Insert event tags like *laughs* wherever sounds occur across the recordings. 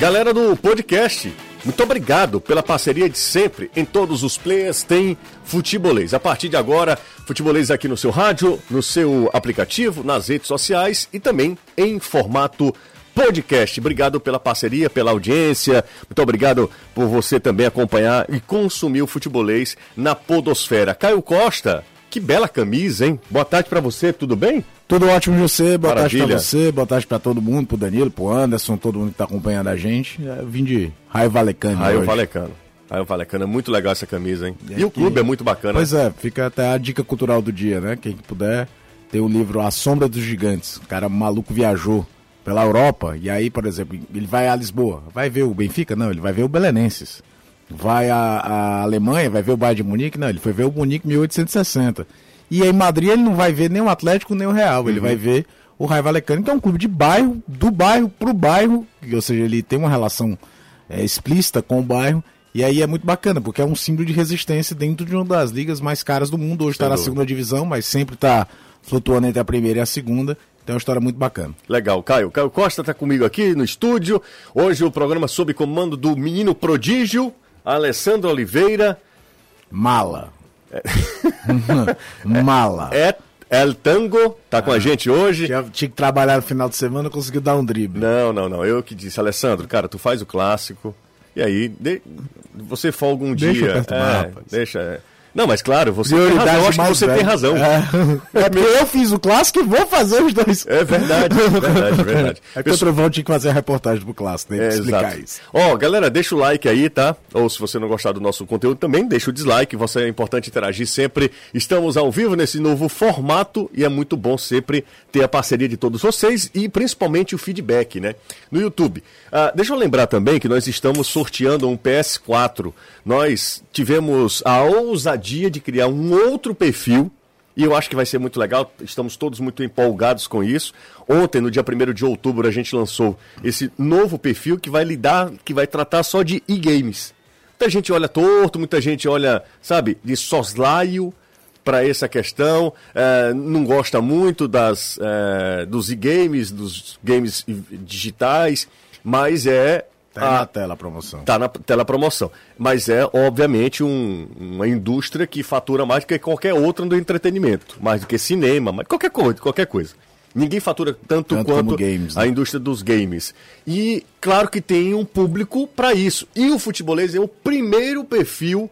Galera do podcast, muito obrigado pela parceria de sempre. Em todos os players tem futebolês. A partir de agora, futebolês aqui no seu rádio, no seu aplicativo, nas redes sociais e também em formato podcast. Obrigado pela parceria, pela audiência. Muito obrigado por você também acompanhar e consumir o futebolês na Podosfera. Caio Costa, que bela camisa, hein? Boa tarde para você, tudo bem? Tudo ótimo, José. Boa Maravilha. tarde pra você, boa tarde pra todo mundo, pro Danilo, pro Anderson, todo mundo que tá acompanhando a gente. Eu vim de Raio Valecano. Raio hoje. Valecano. Raio Valecano, é muito legal essa camisa, hein? E o clube é muito bacana. Pois é, fica até a dica cultural do dia, né? Quem puder, tem o livro A Sombra dos Gigantes. O cara maluco viajou pela Europa e aí, por exemplo, ele vai a Lisboa, vai ver o Benfica? Não, ele vai ver o Belenenses. Vai à, Alemanha, vai ver o Bayern de Munique? Não, ele foi ver o Munique 1860. E aí, em Madrid ele não vai ver nem o Atlético nem o Real, ele vai ver o Raio Valecano, que é um clube de bairro, do bairro pro bairro, ou seja, ele tem uma relação é, explícita com o bairro. E aí é muito bacana, porque é um símbolo de resistência dentro de uma das ligas mais caras do mundo. Hoje está na segunda divisão, mas sempre está flutuando entre a primeira e a segunda. Então é uma história muito bacana. Legal, Caio. Caio Costa está comigo aqui no estúdio. Hoje o programa sob comando do menino prodígio, Alessandro Oliveira. Mala. *laughs* Mala. É El Tango, tá com a gente hoje. Tinha, tinha que trabalhar no final de semana, conseguiu dar um drible. Não, não, não. Eu que disse, Alessandro, cara, tu faz o clássico. E aí, de- você folga um Deixa eu dia. perturbar, é, deixa. é. Não, mas claro, você tem razão. Eu acho que você tem velho. razão. É, é porque eu fiz o clássico e vou fazer os dois. É verdade, verdade, verdade. É que o Trovão tinha que fazer a reportagem pro clássico, tem que É, explicar exato. isso. Ó, galera, deixa o like aí, tá? Ou se você não gostar do nosso conteúdo também, deixa o dislike. Você é importante interagir sempre. Estamos ao vivo nesse novo formato e é muito bom sempre ter a parceria de todos vocês e principalmente o feedback, né? No YouTube. Ah, deixa eu lembrar também que nós estamos sorteando um PS4. Nós tivemos a ousadia de criar um outro perfil e eu acho que vai ser muito legal, estamos todos muito empolgados com isso. Ontem, no dia 1 de outubro, a gente lançou esse novo perfil que vai lidar, que vai tratar só de e-games. Muita gente olha torto, muita gente olha, sabe, de soslaio para essa questão, eh, não gosta muito das, eh, dos e-games, dos games digitais, mas é Tá aí a- na tela promoção. Tá na tela promoção. Mas é, obviamente, um- uma indústria que fatura mais do que qualquer outra do entretenimento. Mais do que cinema, mais qualquer coisa, qualquer coisa. Ninguém fatura tanto, Tanto quanto games, né? a indústria dos games. E claro que tem um público para isso. E o futebolês é o primeiro perfil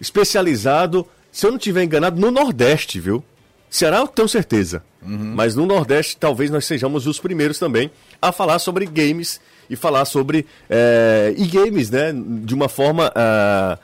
especializado, se eu não estiver enganado, no Nordeste, viu? Ceará eu tenho certeza. Mas no Nordeste talvez nós sejamos os primeiros também a falar sobre games e falar sobre eh, e-games, né? De uma forma ah,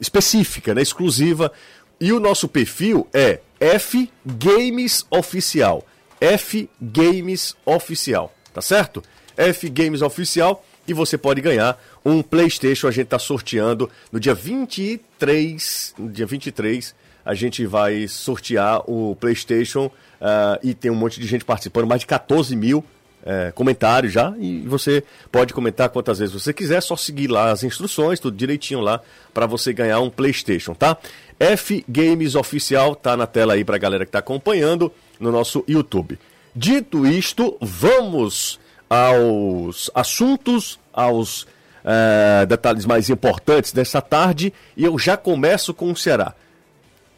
específica, né? exclusiva. E o nosso perfil é F Games Oficial. F Games Oficial, tá certo? F Games Oficial e você pode ganhar um PlayStation. A gente tá sorteando no dia 23, no dia 23, a gente vai sortear o PlayStation ah, e tem um monte de gente participando, mais de 14 mil é, comentários já e você pode comentar quantas vezes você quiser, só seguir lá as instruções, tudo direitinho lá para você ganhar um PlayStation, tá? F Games Oficial tá na tela aí pra galera que tá acompanhando no nosso YouTube. Dito isto, vamos aos assuntos, aos é, detalhes mais importantes dessa tarde e eu já começo com o Ceará.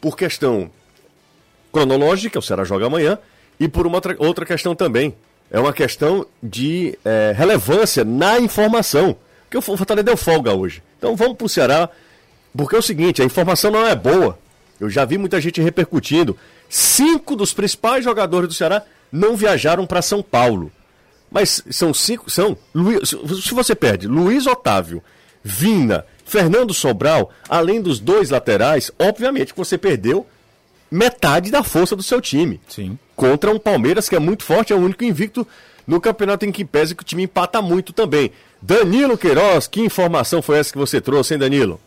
Por questão cronológica, o Ceará joga amanhã, e por uma outra, outra questão também. É uma questão de é, relevância na informação. Porque o Fortaleza deu folga hoje. Então vamos pro Ceará, porque é o seguinte, a informação não é boa. Eu já vi muita gente repercutindo. Cinco dos principais jogadores do Ceará não viajaram para São Paulo. Mas são cinco. São. Luiz, se você perde Luiz Otávio, Vina, Fernando Sobral, além dos dois laterais, obviamente que você perdeu metade da força do seu time. Sim. Contra um Palmeiras que é muito forte, é o único invicto no campeonato em que pesa que o time empata muito também. Danilo Queiroz, que informação foi essa que você trouxe, hein, Danilo?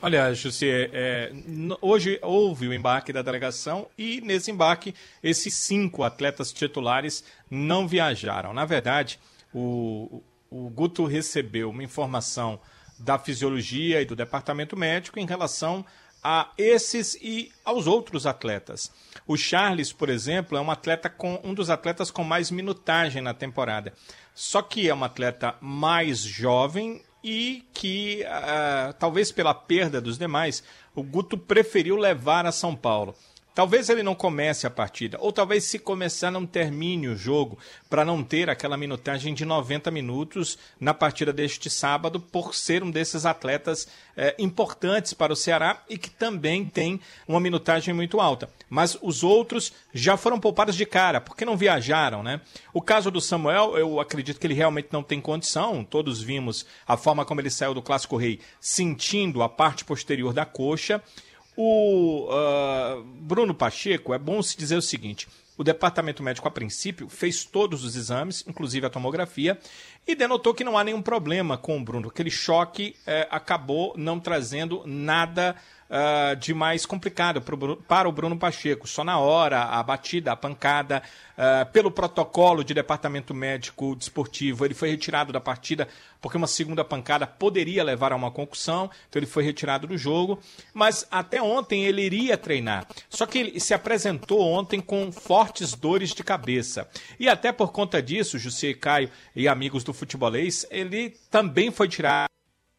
Olha, José, é, hoje houve o embarque da delegação e nesse embarque esses cinco atletas titulares não viajaram. Na verdade, o, o Guto recebeu uma informação da fisiologia e do departamento médico em relação a esses e aos outros atletas. O Charles, por exemplo, é um atleta com um dos atletas com mais minutagem na temporada. Só que é um atleta mais jovem e que, uh, talvez pela perda dos demais, o Guto preferiu levar a São Paulo. Talvez ele não comece a partida, ou talvez se começar não termine o jogo, para não ter aquela minutagem de 90 minutos na partida deste sábado, por ser um desses atletas é, importantes para o Ceará e que também tem uma minutagem muito alta. Mas os outros já foram poupados de cara, porque não viajaram, né? O caso do Samuel, eu acredito que ele realmente não tem condição, todos vimos a forma como ele saiu do Clássico Rei, sentindo a parte posterior da coxa. O uh, Bruno Pacheco, é bom se dizer o seguinte: o departamento médico, a princípio, fez todos os exames, inclusive a tomografia, e denotou que não há nenhum problema com o Bruno. Aquele choque eh, acabou não trazendo nada uh, de mais complicado pro, para o Bruno Pacheco. Só na hora, a batida, a pancada, uh, pelo protocolo de departamento médico desportivo, ele foi retirado da partida porque uma segunda pancada poderia levar a uma concussão, então ele foi retirado do jogo. Mas até ontem ele iria treinar. Só que ele se apresentou ontem com fortes dores de cabeça. E até por conta disso, José Caio e amigos do futebolês, ele também foi tirado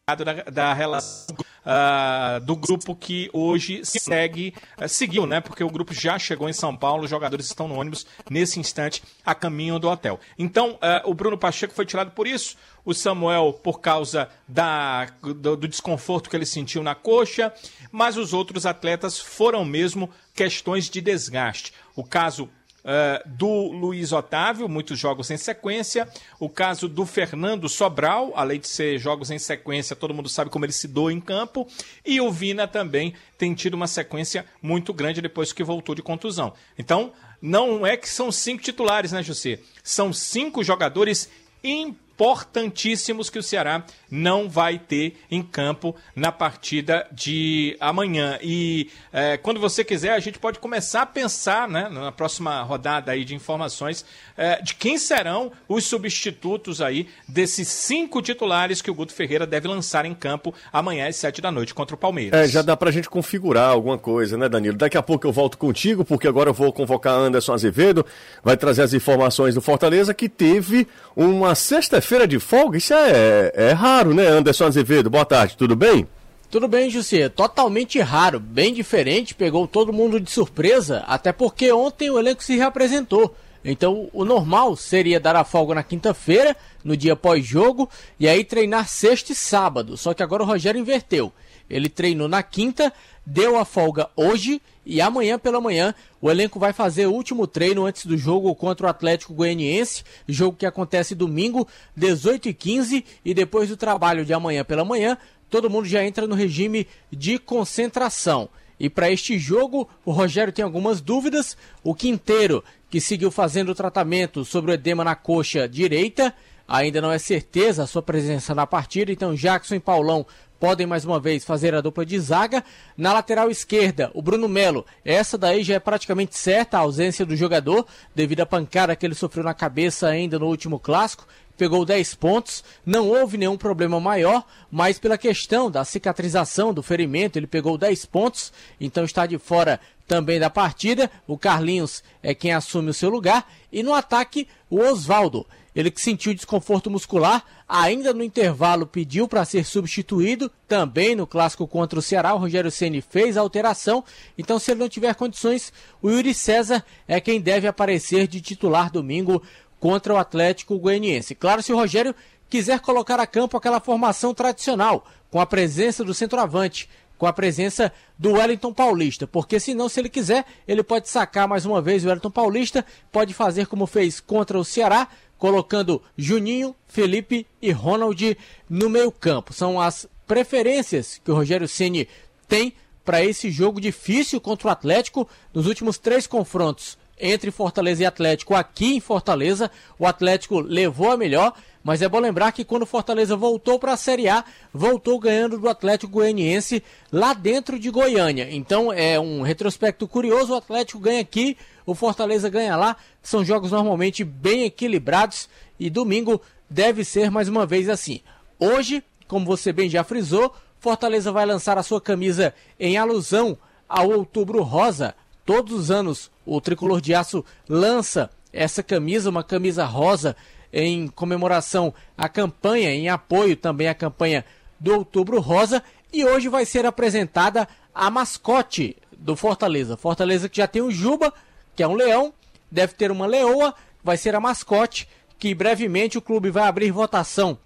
da, da relação uh, do grupo que hoje segue, uh, seguiu, né? Porque o grupo já chegou em São Paulo, os jogadores estão no ônibus nesse instante a caminho do hotel. Então, uh, o Bruno Pacheco foi tirado por isso, o Samuel por causa da, do, do desconforto que ele sentiu na coxa, mas os outros atletas foram mesmo questões de desgaste. O caso Uh, do Luiz Otávio, muitos jogos em sequência. O caso do Fernando Sobral, além de ser jogos em sequência, todo mundo sabe como ele se doa em campo. E o Vina também tem tido uma sequência muito grande depois que voltou de contusão. Então, não é que são cinco titulares, né, José? São cinco jogadores importantes importantíssimos que o Ceará não vai ter em campo na partida de amanhã. E é, quando você quiser, a gente pode começar a pensar, né, na próxima rodada aí de informações, é, de quem serão os substitutos aí desses cinco titulares que o Guto Ferreira deve lançar em campo amanhã às sete da noite contra o Palmeiras. É, já dá pra gente configurar alguma coisa, né, Danilo? Daqui a pouco eu volto contigo, porque agora eu vou convocar Anderson Azevedo, vai trazer as informações do Fortaleza, que teve uma sexta-feira de folga. Isso é, é raro, né, Anderson Azevedo? Boa tarde, tudo bem? Tudo bem, José. Totalmente raro, bem diferente, pegou todo mundo de surpresa, até porque ontem o elenco se reapresentou. Então, o normal seria dar a folga na quinta-feira, no dia pós-jogo, e aí treinar sexta e sábado. Só que agora o Rogério inverteu. Ele treinou na quinta, deu a folga hoje e amanhã pela manhã o elenco vai fazer o último treino antes do jogo contra o Atlético Goianiense, jogo que acontece domingo, 18h15, e depois do trabalho de amanhã pela manhã, todo mundo já entra no regime de concentração. E para este jogo, o Rogério tem algumas dúvidas. O Quinteiro, que seguiu fazendo o tratamento sobre o edema na coxa direita, ainda não é certeza a sua presença na partida. Então, Jackson e Paulão podem mais uma vez fazer a dupla de zaga. Na lateral esquerda, o Bruno Melo. Essa daí já é praticamente certa a ausência do jogador, devido à pancada que ele sofreu na cabeça ainda no último clássico. Pegou 10 pontos, não houve nenhum problema maior, mas pela questão da cicatrização do ferimento, ele pegou 10 pontos, então está de fora também da partida. O Carlinhos é quem assume o seu lugar. E no ataque, o Oswaldo. Ele que sentiu desconforto muscular, ainda no intervalo pediu para ser substituído. Também no clássico contra o Ceará, o Rogério Ceni fez a alteração. Então, se ele não tiver condições, o Yuri César é quem deve aparecer de titular domingo contra o Atlético Goianiense. Claro, se o Rogério quiser colocar a campo aquela formação tradicional, com a presença do centroavante, com a presença do Wellington Paulista, porque senão, se ele quiser, ele pode sacar mais uma vez o Wellington Paulista, pode fazer como fez contra o Ceará, colocando Juninho, Felipe e Ronald no meio-campo. São as preferências que o Rogério Ceni tem para esse jogo difícil contra o Atlético nos últimos três confrontos entre Fortaleza e Atlético aqui em Fortaleza. O Atlético levou a melhor, mas é bom lembrar que quando Fortaleza voltou para a Série A, voltou ganhando do Atlético Goianiense lá dentro de Goiânia. Então é um retrospecto curioso: o Atlético ganha aqui, o Fortaleza ganha lá. São jogos normalmente bem equilibrados e domingo deve ser mais uma vez assim. Hoje, como você bem já frisou, Fortaleza vai lançar a sua camisa em alusão ao Outubro Rosa. Todos os anos o Tricolor de Aço lança essa camisa, uma camisa rosa, em comemoração à campanha, em apoio também à campanha do Outubro Rosa. E hoje vai ser apresentada a mascote do Fortaleza. Fortaleza que já tem o Juba, que é um leão, deve ter uma leoa, vai ser a mascote, que brevemente o clube vai abrir votação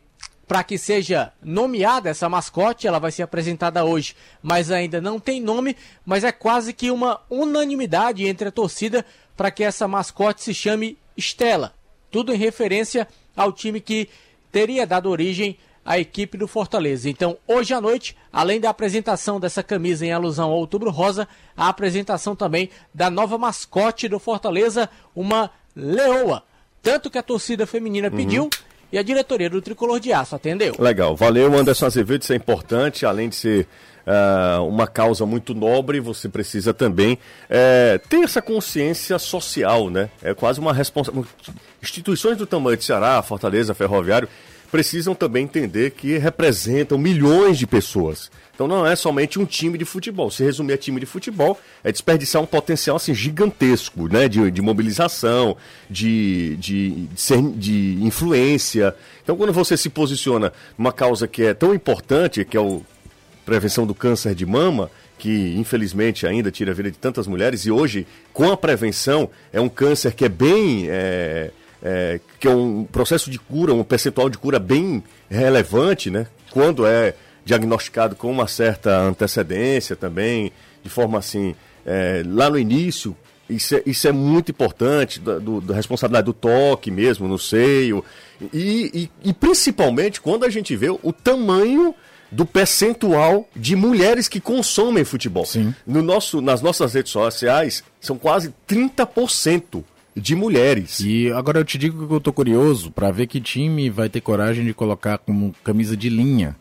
para que seja nomeada essa mascote. Ela vai ser apresentada hoje, mas ainda não tem nome. Mas é quase que uma unanimidade entre a torcida para que essa mascote se chame Estela. Tudo em referência ao time que teria dado origem à equipe do Fortaleza. Então, hoje à noite, além da apresentação dessa camisa em alusão ao Outubro Rosa, a apresentação também da nova mascote do Fortaleza, uma leoa. Tanto que a torcida feminina pediu. E a diretoria do Tricolor de Aço atendeu. Legal, valeu Anderson Azevedo, isso é importante, além de ser uh, uma causa muito nobre, você precisa também uh, ter essa consciência social, né? É quase uma responsabilidade. Instituições do tamanho de Ceará, Fortaleza, Ferroviário, precisam também entender que representam milhões de pessoas. Então não é somente um time de futebol. Se resumir a time de futebol, é desperdiçar um potencial assim, gigantesco, né? De, de mobilização, de, de, de, influência. Então quando você se posiciona numa causa que é tão importante, que é a prevenção do câncer de mama, que infelizmente ainda tira a vida de tantas mulheres, e hoje, com a prevenção, é um câncer que é bem. É, é, que é um processo de cura, um percentual de cura bem relevante, né? Quando é diagnosticado com uma certa antecedência também, de forma assim, é, lá no início, isso é, isso é muito importante, da, do, da responsabilidade do toque mesmo, no seio, e, e, e principalmente quando a gente vê o tamanho do percentual de mulheres que consomem futebol. Sim. No nosso, nas nossas redes sociais, são quase 30% de mulheres. E agora eu te digo que eu tô curioso para ver que time vai ter coragem de colocar como camisa de linha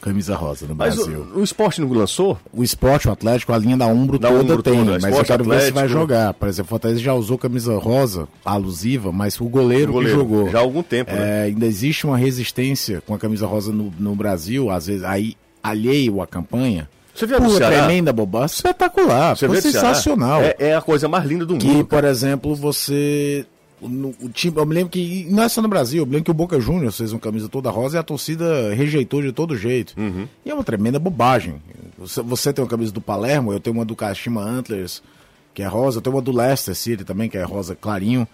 camisa rosa no mas Brasil. O, o esporte não lançou? O esporte, o Atlético, a linha da Umbro da toda Umbro tem, toda. mas eu quero Atlético... ver se vai jogar. Por exemplo, o Fortaleza já usou camisa rosa, alusiva, mas o goleiro, o goleiro que jogou. Já há algum tempo, é, né? Ainda existe uma resistência com a camisa rosa no, no Brasil, às vezes aí alheio à campanha. Você viu a tremenda bobagem, espetacular, Você sensacional. É, é, a coisa mais linda do que, mundo. Que, por exemplo, você no, o time, eu me lembro que, não é só no Brasil, eu me lembro que o Boca Juniors fez uma camisa toda rosa e a torcida rejeitou de todo jeito. Uhum. E é uma tremenda bobagem. Você, você, tem uma camisa do Palermo, eu tenho uma do Kashima Antlers, que é rosa, eu tenho uma do Leicester City também, que é rosa clarinho.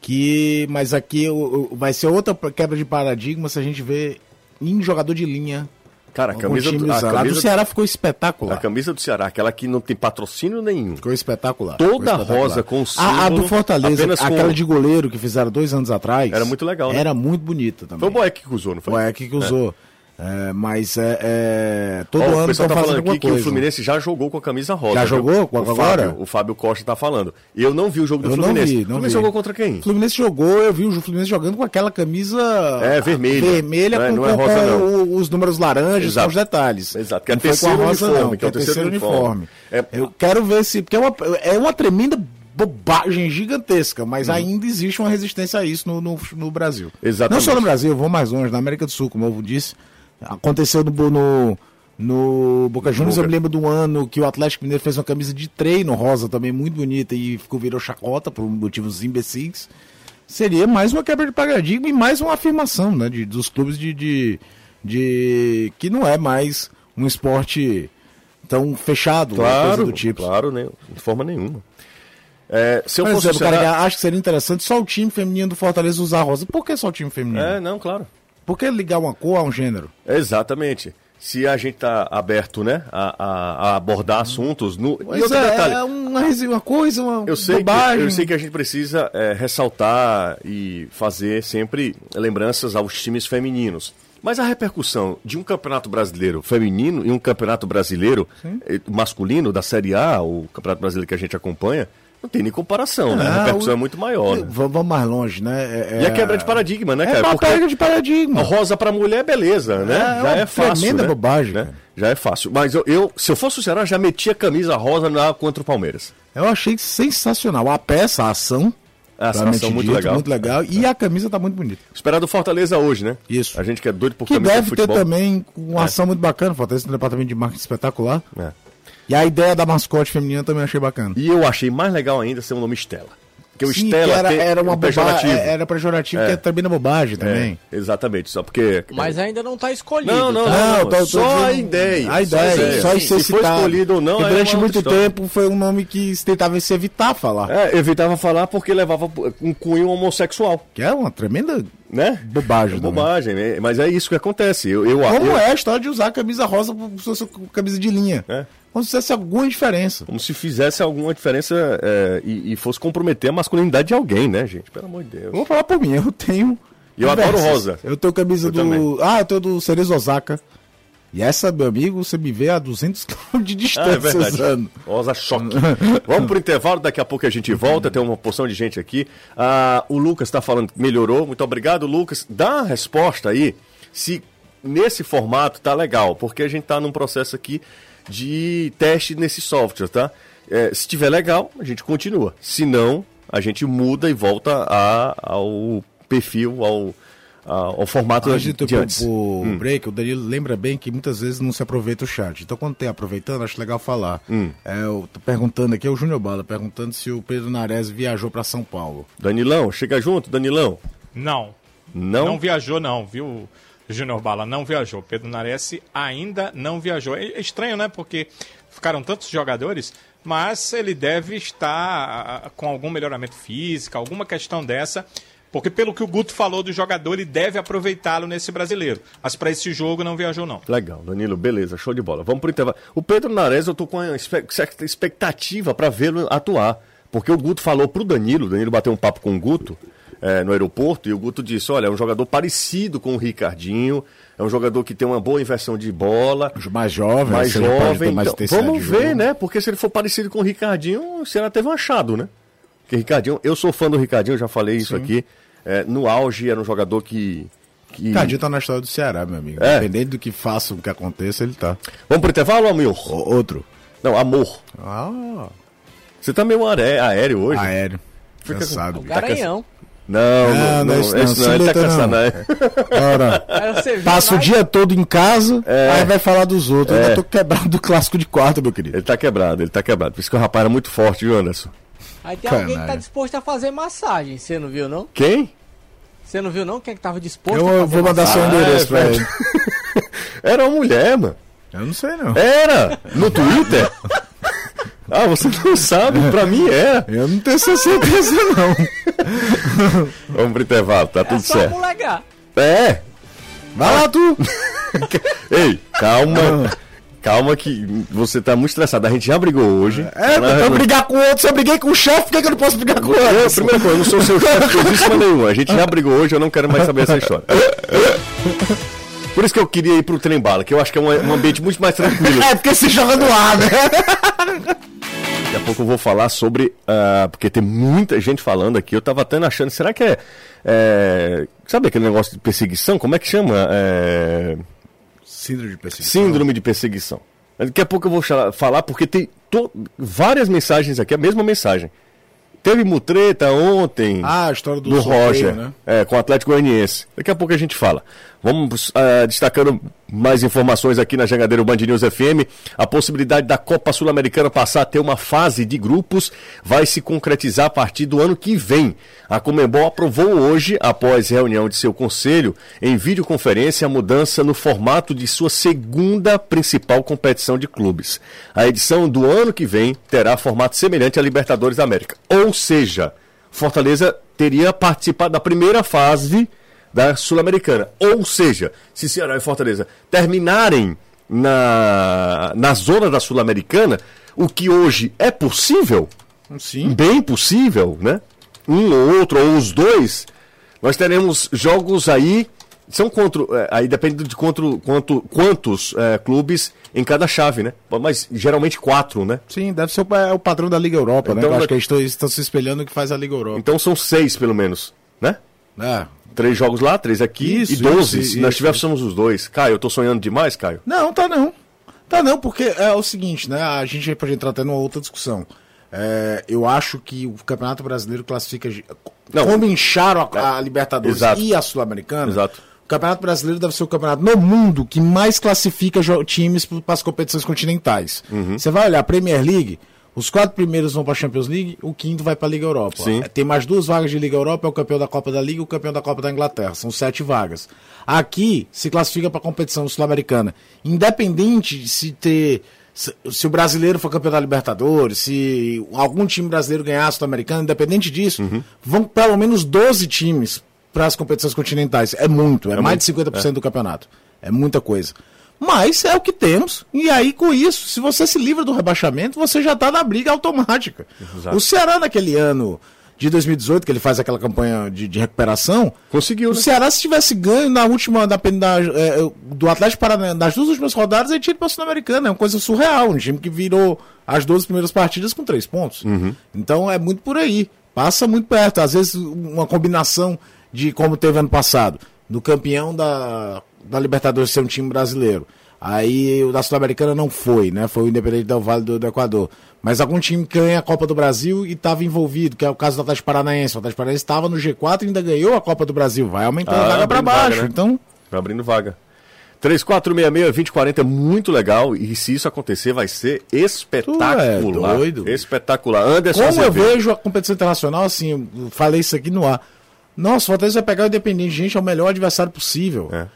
Que, mas aqui eu, eu, vai ser outra quebra de paradigma se a gente vê em jogador de linha Cara, a camisa, do, a camisa do Ceará ficou espetacular. A camisa do Ceará, aquela que não tem patrocínio nenhum. Ficou espetacular. Toda ficou espetacular. rosa com símbolo. A, a do Fortaleza, aquela com... de goleiro que fizeram dois anos atrás. Era muito legal, né? Era muito bonita também. Foi o Boeck que usou, não foi? O Boeck que usou. É. É, mas é, é todo ano o pessoal tá falando aqui que o Fluminense já jogou com a camisa rosa. Já jogou o agora? Fábio, o Fábio Costa tá falando. Eu não vi o jogo do eu Fluminense. Não vi, não o Fluminense vi. jogou contra quem? O Fluminense jogou, eu vi o Fluminense jogando com aquela camisa é, vermelha. Vermelha não é, com, não é rosa, com não. os números laranjas, Exato. com os detalhes. Exato, que é terceiro rosa, uniforme, não, que é o terceiro, terceiro uniforme. uniforme. É... Eu quero ver se porque é uma é uma tremenda bobagem gigantesca, mas uhum. ainda existe uma resistência a isso no, no, no Brasil. Exatamente. Não só no Brasil, eu vou mais longe, na América do Sul, como eu disse, Aconteceu no, no, no Boca Juniors, eu me lembro do ano que o Atlético Mineiro fez uma camisa de treino rosa também, muito bonita, e ficou virou chacota por motivos imbecis. Seria mais uma quebra de paradigma e mais uma afirmação né, de, dos clubes de, de, de que não é mais um esporte tão fechado, claro, do tipo. Claro, né, de forma nenhuma. É, se eu Por fosse exemplo, cara, acho que seria interessante só o time feminino do Fortaleza usar rosa. Por que só o time feminino? É, não, claro. Por que ligar uma cor a um gênero? Exatamente. Se a gente está aberto, né, a, a, a abordar assuntos no e outro é, detalhe, é uma, uma coisa, uma eu sei bobagem. Que, eu sei que a gente precisa é, ressaltar e fazer sempre lembranças aos times femininos. Mas a repercussão de um campeonato brasileiro feminino e um campeonato brasileiro Sim. Eh, masculino da Série A, o campeonato brasileiro que a gente acompanha, não tem nem comparação, né? A repercussão o... é muito maior. Né? Vamos mais longe, né? É, e a quebra de paradigma, né, é cara? É uma Porque quebra de paradigma. Rosa pra mulher, beleza, né? É, já é, é fácil. Tremenda né? bobagem. Né? Já é fácil. Mas eu, eu, se eu fosse o Ceará, já metia a camisa rosa na, contra o Palmeiras. Eu achei sensacional. A peça, a ação, A situação muito dito, legal. Muito legal. E a camisa tá muito bonita. Esperar do Fortaleza hoje, né? Isso. A gente que é doido por Que camisa de deve ter futebol. também uma ação muito bacana. Fortaleza tem um departamento de marketing espetacular. É. E a ideia da mascote feminina também achei bacana. E eu achei mais legal ainda ser o nome Estela. Porque o Sim, Estela que era, era uma um pejorativo. Era pejorativo, É. que é também na bobagem também. É, exatamente, só porque... Mas ainda não tá escolhido. Não, não, tá? não, Não, tô- tô só a dizendo- ideia. A ideia, só, Se for citado. escolhido ou não, aí é durante muito história. tempo foi um nome que se tentava se evitar falar. É, evitava falar porque levava um cunho homossexual, Que é uma tremenda né? bobagem. também. Bobagem, é, mas é isso que acontece. Eu, eu, Como eu- é a história de usar a camisa rosa fosse camisa de linha? É. Como se fizesse alguma diferença. Como se fizesse alguma diferença é, e, e fosse comprometer a masculinidade de alguém, né, gente? Pelo amor de Deus. Vou falar por mim, eu tenho. E eu adoro rosa. Eu tenho camisa Eu do. também. Ah, eu tenho do Cerezo Osaka. E essa, meu amigo, você me vê a 200 km *laughs* de Ah, é distância verdade. usando. Rosa choque. Vamos pro intervalo, daqui a pouco a gente volta, tem uma porção de gente aqui. Ah, o Lucas está falando que melhorou. Muito obrigado, Lucas. Dá uma resposta aí se nesse formato tá legal, porque a gente tá num processo aqui de teste nesse software, tá? É, se tiver legal, a gente continua. Se não, a gente muda e volta a- ao perfil, ao, a- ao formato Antes de, de antes. pro break, o Danilo lembra bem que muitas vezes não se aproveita o chat. Então, quando tem aproveitando, acho legal falar. Hum. É, eu tô perguntando aqui, é o Júnior Bala, perguntando se o Pedro Nares viajou para São Paulo. Danilão, chega junto, Danilão. Não. Não? Não viajou, não, viu, Júnior Bala? Não viajou. Pedro Nares ainda não viajou. É é estranho, né? Porque ficaram tantos jogadores, mas ele deve estar ah, com algum melhoramento físico, alguma questão dessa. Porque pelo que o Guto falou do jogador, ele deve aproveitá-lo nesse brasileiro. Mas para esse jogo não viajou, não. Legal, Danilo, beleza, show de bola. Vamos pro intervalo. O Pedro Nares, eu tô com uma certa expectativa para vê-lo atuar. Porque o Guto falou pro Danilo, o Danilo bateu um papo com o Guto eh, no aeroporto, e o Guto disse: olha, é um jogador parecido com o Ricardinho, é um jogador que tem uma boa inversão de bola, Mais jovem, mais jovem. mais Então, vamos ver, jogo. né? Porque se ele for parecido com o Ricardinho, o Ceará teve um achado, né? Porque Ricardinho, eu sou fã do Ricardinho, eu já falei isso aqui. Eh, no auge era um jogador que. que... Ricardinho tá na história do Ceará, meu amigo. É. Independente do que faça, o que aconteça, ele tá. Vamos pro intervalo, Amil? O- outro. Não, amor. Ah, Você tá meio aé- aéreo hoje? aéreo. Fica Cansado. O Garanhão. Não, Não, não, não não, é isso não, esse não, ele tá cansado, não. né? Ora, viu passa o dia todo em casa, aí vai falar dos outros. Eu É. já tô quebrado do clássico de quarto, meu querido. Ele tá quebrado, ele tá quebrado. Por isso que o rapaz era muito forte, viu, Anderson? Aí tem alguém que tá disposto a fazer massagem. Você não viu, não? Quem? Você não viu, não? Quem é que tava disposto Eu, a eu fazer vou mandar seu endereço é, pra velho. ele. *laughs* Era uma mulher, mano. Eu não sei, não. Era! No Twitter? *laughs* ah, você não sabe? Pra mim era. Eu não tenho essa certeza, não. *laughs* Vamos pro intervalo, tá É tudo só certo. É! Vai lá, tu. Ei, calma. Calma que você tá muito estressado. A gente já brigou hoje. É, Ela- eu brigar com outro. Se eu briguei com o chefe, por que, que eu não posso brigar com Eu, outro? primeira coisa, eu não sou seu chefe coisíssima nenhuma. A gente já brigou hoje, eu não quero mais saber essa história. Por isso que eu queria ir pro trem bala, que eu acho que é um, um ambiente muito mais tranquilo. É, porque você joga no ar, né? Daqui a pouco eu vou falar sobre. ah, porque tem muita gente falando aqui. Eu tava até achando, será que é, é, Sabe aquele negócio de perseguição? Como é que chama? É, Síndrome de perseguição. síndrome de perseguição. Daqui a pouco eu vou falar, porque tem to- várias mensagens aqui, a mesma mensagem. Teve mutreta ontem. Ah, a história do, do sorteio, Roger, né? é, com o Atlético Goianiense. Daqui a pouco a gente fala. Vamos ah, destacando mais informações aqui na Jangadeiro Band News FM. A possibilidade da Copa Sul-Americana passar a ter uma fase de grupos vai se concretizar a partir do ano que vem. A Comembol aprovou hoje, após reunião de seu conselho, em videoconferência, a mudança no formato de sua segunda principal competição de clubes. A edição do ano que vem terá formato semelhante à Libertadores da América. Ou seja, Fortaleza teria participado da primeira fase da Sul-Americana. Ou seja, se Ceará e Fortaleza terminarem na, na zona da Sul-Americana, o que hoje é possível, Sim. bem possível, né? Um ou outro, ou os dois, nós teremos jogos aí. São contra. é, aí depende de quanto, quanto, quantos é, clubes em cada chave, né? Mas geralmente quatro, né? Sim, deve ser o, é o padrão da Liga Europa, né? Então Eu acho vai- que eles estão, se espelhando no que faz a Liga Europa. Então são seis, pelo menos, né? É. Três jogos lá, três aqui Isso, e doze. isso, se nós tivéssemos os dois. Caio, eu tô sonhando demais, Caio? Não, tá não. Tá não, porque é o seguinte, né? A gente pode entrar até numa outra discussão. É, eu acho que o Campeonato Brasileiro classifica. Não. Como incharam a, a Libertadores Exato. e a Sul-Americana, Exato. o Campeonato Brasileiro deve ser o campeonato no mundo que mais classifica times para as competições continentais. Uhum. Você vai olhar a Premier League, os quatro primeiros vão para a Champions League, o quinto vai para a Liga Europa. Sim. É, Tem mais duas vagas de Liga Europa, é o campeão da Copa da Liga e o campeão da Copa da Inglaterra. São sete vagas. Aqui se classifica para a competição sul-americana. Independente de se ter. Se, se o brasileiro for campeão da Libertadores, se algum time brasileiro ganhar a Sul-Americana, independente disso, Uhum. vão pelo menos 12 times para as competições continentais. É muito, é, mais de 50% do campeonato. É muita coisa. Mas é o que temos. E aí, com isso, se você se livra do rebaixamento, você já está na briga automática. Exato. O Ceará, naquele ano de 2018, que ele faz aquela campanha de, de recuperação, Conseguiu, o né? Ceará, se tivesse ganho na última, na, na, é, do Atlético Paranaense, nas duas últimas rodadas, ele tinha ido para a Sul-Americana. É uma coisa surreal. Um time que virou as 12 primeiras partidas com três pontos. Uhum. Então é muito por aí. Passa muito perto. Às vezes, uma combinação de como teve ano passado, do campeão da, da Libertadores ser um time brasileiro. Aí o da Sul-Americana não foi, né? Foi o Independente do Vale do, do Equador. Mas algum time que ganha a Copa do Brasil e estava envolvido, que é o caso do Atlético Paranaense. O Atlético Paranaense estava no G4 e ainda ganhou a Copa do Brasil. Vai aumentando Ah, a vaga para abrindo vaga, baixo. né? Então, Tá abrindo vaga. 3466-2040 é muito legal e se isso acontecer vai ser espetacular. Tu é doido. Espetacular. Anderson como eu Azevedo. vejo a competição internacional, assim, eu falei isso aqui no ar. Nossa, o Fortaleza vai pegar o Independente, gente, é o melhor adversário possível. É.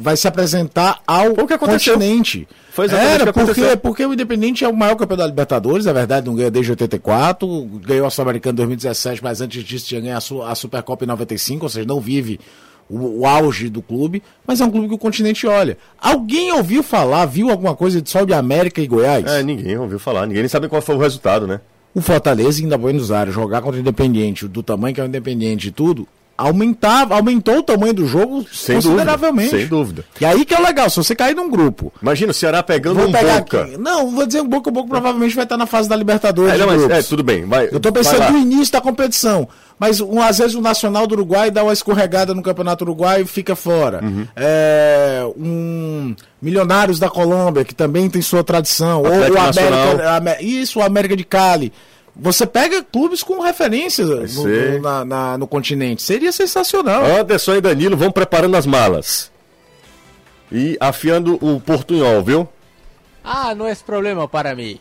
Vai se apresentar ao o que aconteceu. continente. Foi exatamente Era, o que porque, aconteceu. porque o Independente é o maior campeão da Libertadores, é verdade, não ganha desde 84, ganhou a Sul-Americana em 2017, mas antes disso tinha ganho a, Su- a Supercopa em 95, ou seja, não vive o, o auge do clube, mas é um clube que o continente olha. Alguém ouviu falar, viu alguma coisa de Sol de América e Goiás? É, ninguém ouviu falar, ninguém nem sabe qual foi o resultado, né? o Fortaleza ainda Buenos Aires jogar contra o Independiente, do tamanho que é o Independiente e tudo, aumentava, aumentou o tamanho do jogo Sem consideravelmente. dúvida, sem dúvida. E aí que é legal, se você cair num grupo, Imagina o Ceará pegando vou um Boca. aqui. Não, vou dizer um Boca, o Boca provavelmente vai estar na fase da Libertadores. É, não, mas, é, tudo bem. Vai, Eu tô vai pensando no início da competição. Mas um, às vezes o Nacional do Uruguai dá uma escorregada no Campeonato Uruguai e fica fora. Uhum. É, um Milionários da Colômbia, que também tem sua tradição. Ou o América. Nacional. Amé- Isso, o América de Cali. Você pega clubes com referência no, no- na- na- no continente. Seria sensacional. Anderson e Danilo vão preparando as malas. E afiando o portunhol, viu? Ah, no es problema para mim.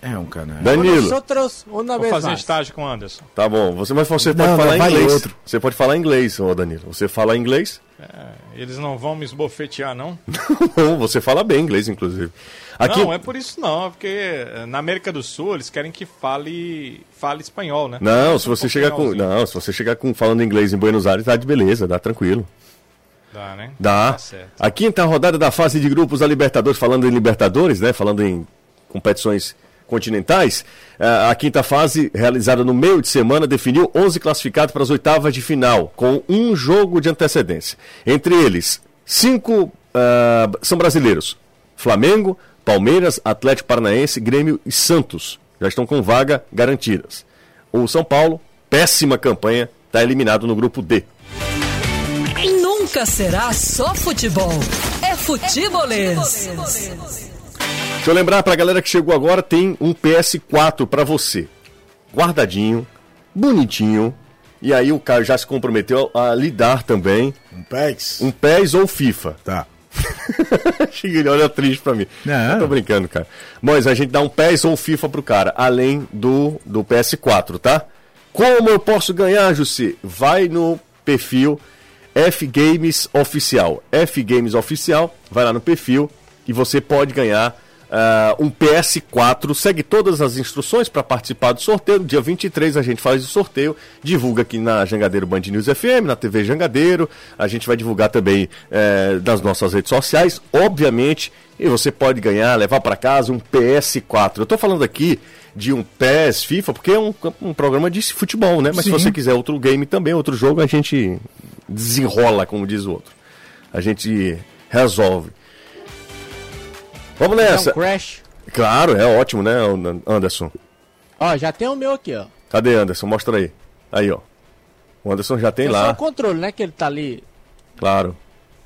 É um canal. Danilo. Nosotros una Vou vez fazer mais. estágio com o Anderson. Tá bom, você, mas você pode Não, falar não, vai inglês. outro. Você pode falar inglês, ô Danilo. Você fala inglês? Eles não vão me esbofetear, não? *laughs* Não, você fala bem inglês, inclusive. Aqui, Não, é por isso não, é porque eh, na América do Sul eles querem que fale, fale espanhol, né? Não, se Um você chegar com. Não, se você chegar com falando inglês em Buenos Aires, tá de beleza, dá tranquilo. Dá, né? Dá. Tá certo. A quinta rodada da fase de grupos da Libertadores, falando em Libertadores, né? Falando em competições continentais, eh, a quinta fase, realizada no meio de semana, definiu 11 classificados para as oitavas de final, com um jogo de antecedência. Entre eles, cinco ah, são brasileiros: Flamengo, Palmeiras, Atlético Paranaense, Grêmio e Santos. Já estão com vaga garantidas. O São Paulo, péssima campanha, está eliminado no grupo D. Nunca será só futebol. É futebolês. Deixa eu lembrar pra galera que chegou agora, tem um PS4 pra você. Guardadinho, bonitinho. E aí o cara já se comprometeu a lhe dar também Um PEX? um PES ou FIFA. Tá. *laughs* Ele olha triste pra mim. Não. Eu tô brincando, cara. Mas a gente dá um PES ou FIFA pro cara, além do, do PS4, tá? Como eu posso ganhar, Jussi? Vai no perfil F Games Oficial. F Games Oficial, vai lá no perfil e você pode ganhar ah, um PS4. Segue todas as instruções para participar do sorteio. Dia 23 a gente faz o sorteio, divulga aqui na Jangadeiro Band News FM, na TV Jangadeiro. A gente vai divulgar também eh, nas nossas redes sociais, obviamente. E você pode ganhar, levar para casa um PS4. Eu tô falando aqui de um PES FIFA, porque é um, um programa de futebol, né? Mas se Sim. você quiser outro game também, outro jogo, a gente desenrola, como diz o outro. A gente resolve. Vamos É nessa. um crash. Claro, é ótimo, né, Anderson? Ó, já tem o meu aqui, ó. Cadê Anderson? Mostra aí. Aí, ó. O Anderson já tem É só lá, o controle, né? Que ele tá ali, claro.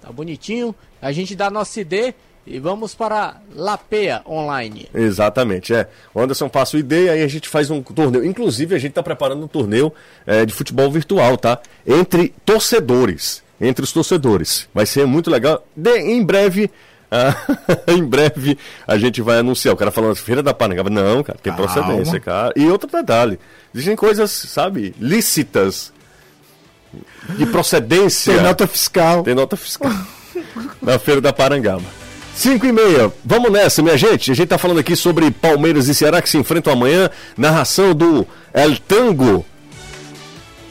tá bonitinho. A gente dá nosso CD E vamos para Lapeia Online. Exatamente, é. O Anderson passa o ID e aí a gente faz um torneio. Inclusive, a gente está preparando um torneio é, de futebol virtual, tá? Entre torcedores. Entre os torcedores. Vai ser muito legal. De, em breve. *laughs* em breve a gente vai anunciar. O cara falando Feira da Parangaba. Não, cara, tem Calma. procedência, cara. E outro detalhe: existem coisas, sabe, lícitas. De procedência. Tem nota fiscal. Tem nota fiscal. *laughs* na Feira da Parangaba. 5 e meia, vamos nessa, minha gente. A gente tá falando aqui sobre Palmeiras e Ceará que se enfrentam amanhã. Narração do El Tango.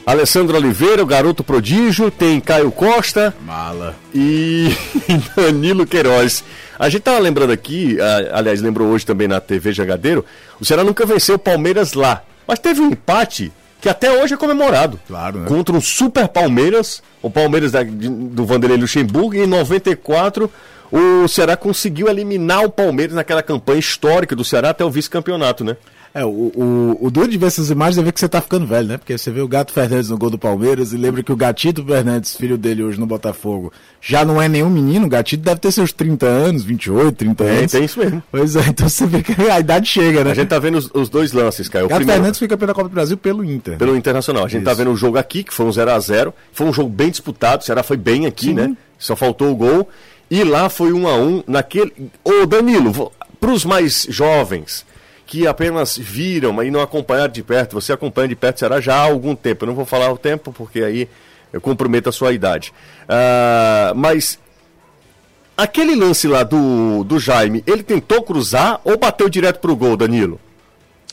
Alessandro Oliveira, o garoto prodígio. Tem Caio Costa Mala. e *laughs* Danilo Queiroz. A gente tava lembrando aqui, aliás, lembrou hoje também na TV Jagadeiro, o Ceará nunca venceu o Palmeiras lá. Mas teve um empate que até hoje é comemorado. Claro, né? Contra um super Palmeiras, o Palmeiras da- do Vanderlei Luxemburgo, e em 94 o Ceará conseguiu eliminar o Palmeiras naquela campanha histórica do Ceará até o vice-campeonato, né? É, o, o, o duro de ver essas imagens é ver que você tá ficando velho, né? Porque você vê o Gato Fernandes no gol do Palmeiras e lembra que o Gatito Fernandes, filho dele hoje no Botafogo, já não é nenhum menino. O Gatito deve ter seus 30 anos, 28, 30 É, anos. tem isso mesmo. Pois é, então você vê que a idade chega, né? A gente tá vendo os, os dois lances, Caio. O Gato primeiro- Fernandes foi campeão da Copa do Brasil pelo Inter. pelo Internacional. A gente tá Isso. vendo o jogo aqui, que foi um 0 a 0 Foi um jogo bem disputado, o Ceará foi bem aqui, Sim. né? Só faltou o gol. E lá foi 1 a 1 naquele. Ô Danilo, para os mais jovens que apenas viram e não acompanharam de perto, você acompanha de perto o Ceará já há algum tempo. Eu não vou falar o tempo, porque aí eu comprometo a sua idade. Ah, mas aquele lance lá do, do Jaime, ele tentou cruzar ou bateu direto pro gol, Danilo?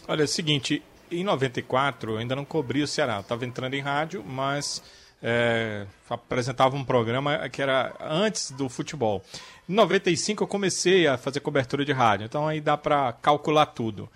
Olha, é o seguinte, em 94 eu ainda não cobri o Ceará. Estava entrando em rádio, mas é, apresentava um programa que era antes do futebol. Em 95 eu comecei a fazer cobertura de rádio, então aí dá para calcular tudo.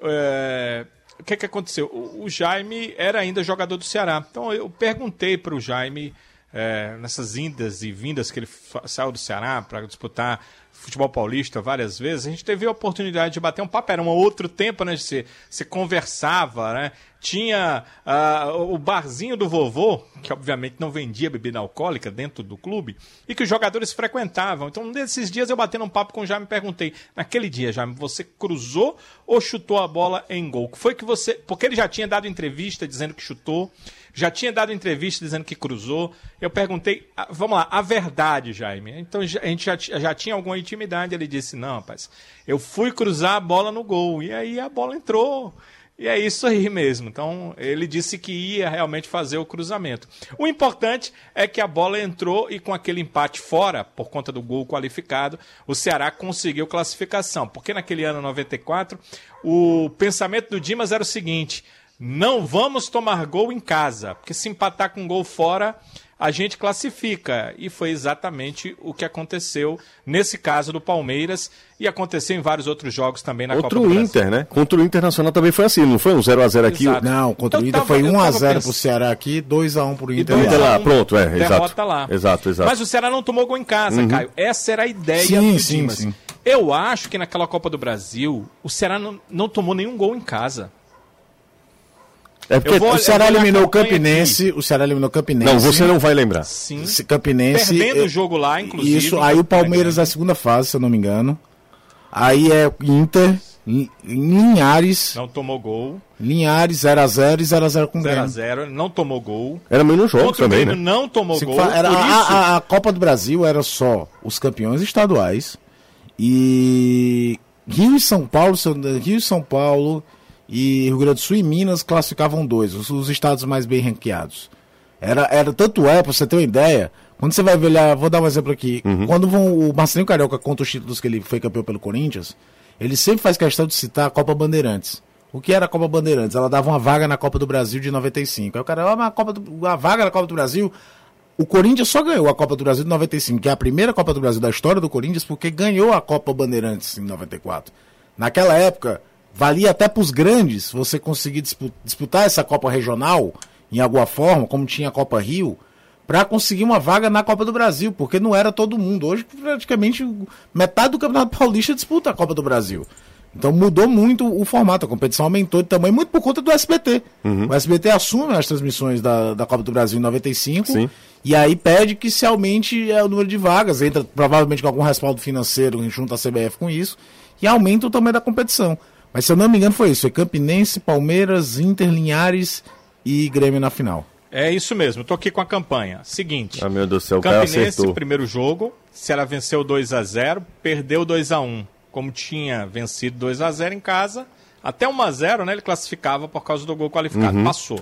É, o que, que aconteceu? O, Jaime era ainda jogador do Ceará. Então eu perguntei para o Jaime, é, nessas indas e vindas que ele saiu do Ceará para disputar futebol paulista várias vezes, a gente teve a oportunidade de bater um papo. Era um outro tempo, né? Você conversava, né? Tinha ah, o barzinho do vovô, que obviamente não vendia bebida alcoólica dentro do clube, e que os jogadores frequentavam. Então, nesses dias eu batendo um papo com o Jaime perguntei: naquele dia, Jaime, você cruzou ou chutou a bola em gol? Foi que você. Porque ele já tinha dado entrevista dizendo que chutou, já tinha dado entrevista dizendo que cruzou. Eu perguntei, ah, vamos lá, a verdade, Jaime. Então a gente já, já tinha alguma intimidade. Ele disse: não, rapaz, eu fui cruzar a bola no gol. E aí a bola entrou. E é isso aí mesmo. Então, ele disse que ia realmente fazer o cruzamento. O importante é que a bola entrou e com aquele empate fora, por conta do gol qualificado, o Ceará conseguiu classificação. Porque naquele ano 94, o pensamento do Dimas era o seguinte: não vamos tomar gol em casa, porque se empatar com gol fora, a gente classifica. E foi exatamente o que aconteceu nesse caso do Palmeiras e aconteceu em vários outros jogos também na Copa Outro do Brasil. Inter, né? Contra o Internacional também foi assim, não foi um 0x0 aqui? Exato. Não, contra Eu o Inter tava- foi eu 1x0 tava pro pens- Ceará aqui, 2x1 pro Inter. Inter lá. lá, pronto, é, derrota exato. lá. Exato, exato. Mas o Ceará não tomou gol em casa, Caio. Essa era a ideia Sim, do sim, Dimas. sim. Eu acho que naquela Copa do Brasil, o Ceará não, não tomou nenhum gol em casa. É porque vou- O Ceará eliminou o Campinense, o Ceará eliminou o Campinense. Não, você não vai lembrar. Sim. Esse Campinense. Perdendo é- o jogo lá, inclusive. Isso, aí o Palmeiras é a segunda fase, se eu não me engano. Aí é Inter, Lin- Linhares, Não tomou gol. Linhares 0x0 e 0x0 com o Grêmio. 0x0. Não tomou gol. Era menos jogos Contra o também, né? não tomou Se gol. era- a, isso, a- a Copa do Brasil era só os campeões estaduais e Rio e São Paulo, Rio e São Paulo e Rio Grande do Sul e Minas classificavam dois, os, os estados mais bem ranqueados. Era, era tanto é, pra você ter uma ideia, quando você vai olhar, vou dar um exemplo aqui, quando vão, o Marcelinho Carioca conta os títulos que ele foi campeão pelo Corinthians, ele sempre faz questão de citar a Copa Bandeirantes. O que era a Copa Bandeirantes? Ela dava uma vaga na Copa do Brasil de 95. Aí o cara, ah, mas a, Copa do, a vaga na Copa do Brasil. O Corinthians só ganhou a Copa do Brasil de 95, que é a primeira Copa do Brasil da história do Corinthians, porque ganhou a Copa Bandeirantes em 94. Naquela época, valia até para os grandes você conseguir dispu- disputar essa Copa regional, em alguma forma, como tinha a Copa Rio, para conseguir uma vaga na Copa do Brasil, porque não era todo mundo. Hoje, praticamente, metade do Campeonato Paulista disputa a Copa do Brasil. Então mudou muito o formato, a competição aumentou de tamanho muito por conta do SBT. Uhum. O SBT assume as transmissões da, da Copa do Brasil em 95 Sim. e aí pede que se aumente é, o número de vagas, entra provavelmente com algum respaldo financeiro junto à CBF com isso, e aumenta o tamanho da competição. Mas se eu não me engano foi isso, foi Campinense, Palmeiras, Inter, Linhares e Grêmio na final. É isso mesmo, tô aqui com a campanha. Seguinte. Ah, meu Deus do céu, Campinense, primeiro jogo, Ceará venceu 2 a 0 perdeu 2 a 1 Como tinha vencido 2 a 0 em casa, até 1 a 0 né, ele classificava por causa do gol qualificado. Uhum. Passou.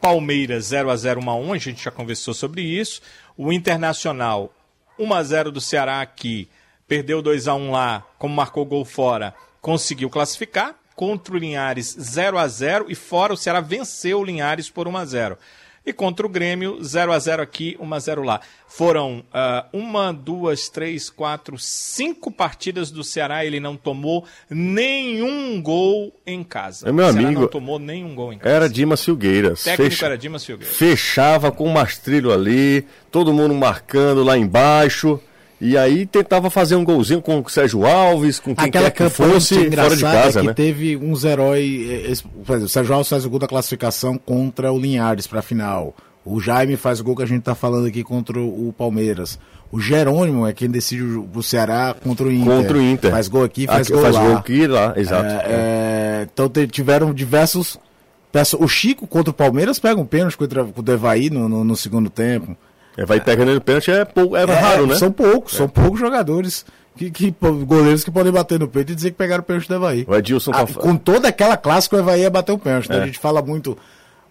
Palmeiras 0 a 0 1 a 1 a gente já conversou sobre isso. O Internacional 1 a 0 do Ceará aqui, perdeu 2 a 1 lá, como marcou gol fora, conseguiu classificar. Contra o Linhares 0 a 0 e fora o Ceará venceu o Linhares por 1 a 0 e contra o Grêmio, 0 a 0 aqui, 1 a 0 lá. Foram ah, uma, duas, três, quatro, cinco partidas do Ceará, ele não tomou nenhum gol em casa. É, meu o Ceará amigo, não tomou nenhum gol em casa. Era Dimas Filgueiras. O técnico Fecha- era Dimas Filgueira. Fechava com o mastrilho ali, todo mundo marcando lá embaixo. E aí tentava fazer um golzinho com o Sérgio Alves, com quem Aquela quer que campanha fosse fora de casa, é que né? teve uns heróis. eh, esse- por exemplo, O Sérgio Alves faz o gol da classificação contra o Linhares para a final. O Jaime faz o gol que a gente tá falando aqui contra o Palmeiras. O Jerônimo é quem decide o Ceará contra o Inter. Contra o Inter. Faz gol aqui, faz Aqui- gol faz lá. gol aqui lá, exato. É, é, então tiveram diversos. O Chico contra o Palmeiras pega um pênalti contra com o Devaí no, no, no segundo tempo. É, vai pegando ele no pênalti, é, pou- é É, raro, né? São poucos, são poucos jogadores. Que, que- goleiros que podem bater no peito e dizer que pegaram o pênalti do Evaí. O Edilson tá Ah, com toda aquela que o Evaí ia bater o pênalti. né? É. A gente fala muito.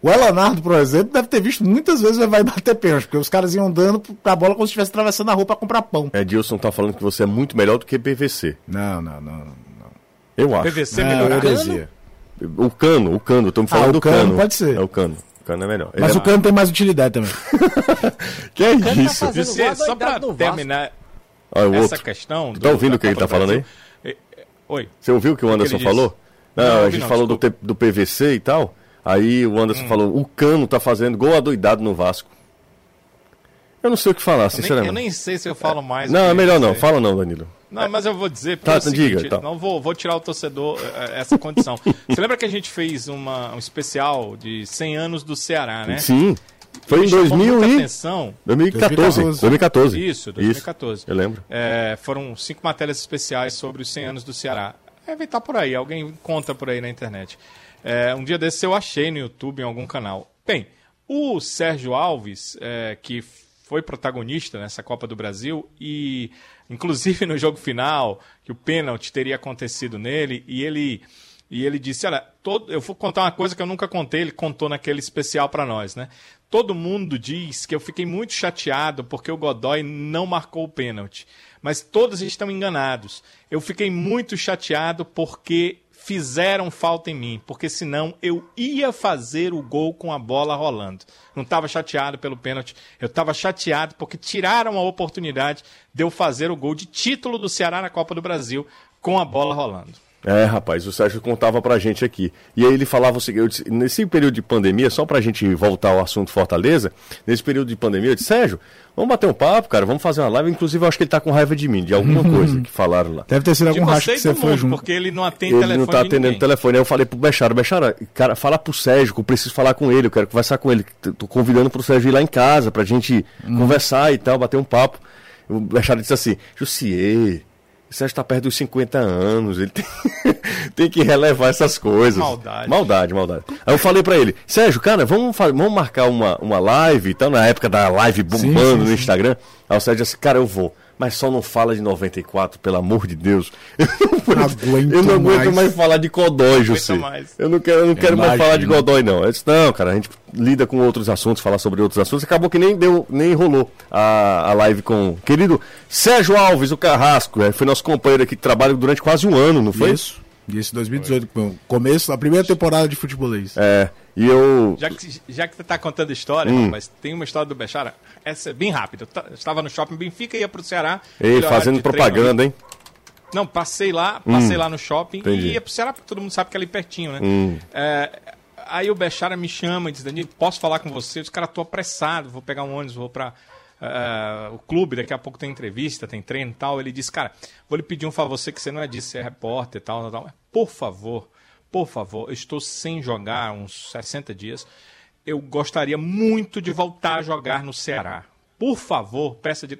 O Elanardo, por exemplo, deve ter visto muitas vezes o Evaí bater pênalti, porque os caras iam dando pra bola como se estivesse atravessando a rua pra comprar pão. Edilson tá falando que você é muito melhor do que PVC. Não, não, não. não. Eu acho. PVC heresia. O cano, o cano, estamos falando Ah, o do Cano cano. pode ser. É o cano. Cano é melhor. Mas Ele o Cano tem mais utilidade também. é... *laughs* Que é tá isso? fazendo Você, só pra terminar Olha o essa outro. questão... Tu tá ouvindo o que ele tá do falando Brasil, é- é- Oi. Você ouviu o que o que Anderson ele falou? Não, Não, a gente não, falou do, do PVC e tal. Aí o Anderson Hum. falou, o Cano tá fazendo gol adoidado no Vasco. Eu não sei o que falar, Eu nem, sinceramente. eu nem sei se eu falo mais. Não, é que melhor não. aí. Fala não, Danilo. Não, mas eu vou dizer, porque Tá, é o seguinte, diga, tá. não vou, vou tirar o torcedor eh, essa condição. *laughs* Você lembra que a gente fez uma, um especial de 100 anos do Ceará, né? Sim. Foi em Me chamou 2000 muita e... atenção. 2014. 2014. Isso, 2014. eu lembro. É, foram cinco matérias especiais sobre os 100 anos do Ceará. Deve estar por aí, alguém conta por aí na internet. É, um dia desses eu achei no YouTube em algum canal. Bem, o Sérgio Alves, é, que foi protagonista nessa Copa do Brasil e, inclusive no jogo final, que o pênalti teria acontecido nele e ele e ele disse, olha, todo, eu vou contar uma coisa que eu nunca contei, ele contou naquele especial para nós, né? Todo mundo diz que eu fiquei muito chateado porque o Godoy não marcou o pênalti. Mas todos estão enganados. Eu fiquei muito chateado porque fizeram falta em mim, porque senão eu ia fazer o gol com a bola rolando. Não estava chateado pelo pênalti, eu estava chateado porque tiraram a oportunidade de eu fazer o gol de título do Ceará na Copa do Brasil com a bola rolando. É, rapaz, o Sérgio contava pra gente aqui. E aí ele falava o seguinte, nesse período de pandemia, só pra gente voltar ao assunto Fortaleza, nesse período de pandemia, eu disse, Sérgio, vamos bater um papo, cara, vamos fazer uma live. Inclusive, eu acho que ele tá com raiva de mim, de alguma *laughs* coisa que falaram lá. Deve ter sido algum você que você foi junto. porque ele não atende Ele telefone não tá de atendendo o ninguém. telefone. Aí eu falei pro Bechara, Bechara, cara, fala pro Sérgio que eu preciso falar com ele, eu quero conversar com ele. Tô convidando pro Sérgio ir lá em casa pra gente Uhum. conversar e tal, bater um papo. O Bechara disse assim, Jussier, Sérgio tá perto dos 50 anos, ele *laughs* tem, tem que relevar essas coisas. Maldade. Maldade, maldade. Aí eu falei pra ele, Sérgio, cara, vamos, vamos marcar uma, uma live e tal, na época da live bombando no Instagram. Aí o Sérgio disse, cara, eu vou. Mas só não fala de 94, pelo amor de Deus. *laughs* Eu não, aguento eu não aguento mais, mais. falar de Godoy, José. Eu não quero, eu não quero mais falar de Godoy, não. Eu disse, não, cara, a gente lida com outros assuntos, falar sobre outros assuntos. Acabou que nem deu, nem rolou a, a live com o querido Sérgio Alves, o Carrasco. é, Foi nosso companheiro aqui que trabalha durante quase um ano, não foi? Isso. Isso, 2018, com- começo da primeira temporada de futebolês. É. E eu. Já que, já que você está contando história, Hum. rapaz, tem uma história do Bechara. Essa é bem rápida. Eu ta- estava no shopping Benfica, ia pro Ceará. Ei, fazendo de treino propaganda, hein? Não, passei lá, passei lá no shopping entendi. e ia pro Ceará, porque todo mundo sabe que é ali pertinho, né? Hum. É, aí o Bechara me chama e diz, Danilo, posso falar com você? Eu disse, cara, tô apressado, vou pegar um ônibus, vou pra eh, o clube, daqui a pouco tem entrevista, tem treino e tal. Ele disse, cara, vou lhe pedir um favor, você que você não é disso, você é repórter e tal, tal, tal. por favor, por favor, eu estou sem jogar uns 60 dias. Eu gostaria muito de voltar a jogar no Ceará. Por favor, peça de...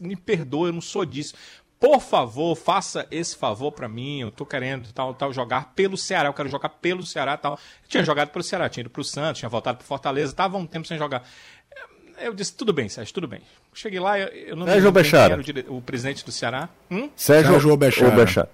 me perdoe, eu não sou disso. Por favor, faça esse favor para mim. Eu tô querendo tal, tal jogar pelo Ceará. Eu quero jogar pelo Ceará tal. Eu tinha jogado pelo Ceará, tinha ido pro Santos, tinha voltado pro Fortaleza, tava um tempo sem jogar. Eu disse, tudo bem, Sérgio, tudo bem. Cheguei lá, eu, eu não Sérgio me Bechara. o, o presidente do Ceará. Hum? Sérgio, Sérgio Bechara. ou Bechara?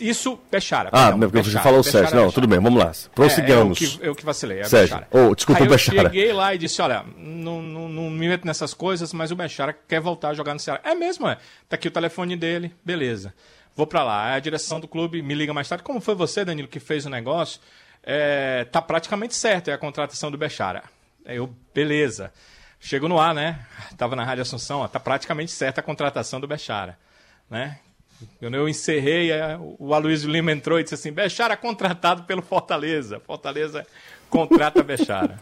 Isso, Bechara. Ah, perdão, porque você Bechara, falou Sérgio. Não, Bechara. tudo bem, vamos lá. Prossigamos. É, eu, que, eu que vacilei, é Sérgio. Bechara. Oh, desculpa, Aí o Bechara. Eu cheguei lá e disse: olha, não, não, não me meto nessas coisas, mas o Bechara quer voltar a jogar no Ceará. É mesmo, é. Tá aqui o telefone dele, beleza. Vou pra lá. A direção do clube me liga mais tarde. Como foi você, Danilo, que fez o negócio? É, tá praticamente certo, é a contratação do Bechara. Eu, beleza. Chego no ar, né? Tava na Rádio Assunção, ó, tá praticamente certa a contratação do Bechara, né? Quando eu encerrei, é, o Aloysio Lima entrou e disse assim: Bechara contratado pelo Fortaleza. Fortaleza contrata Bechara.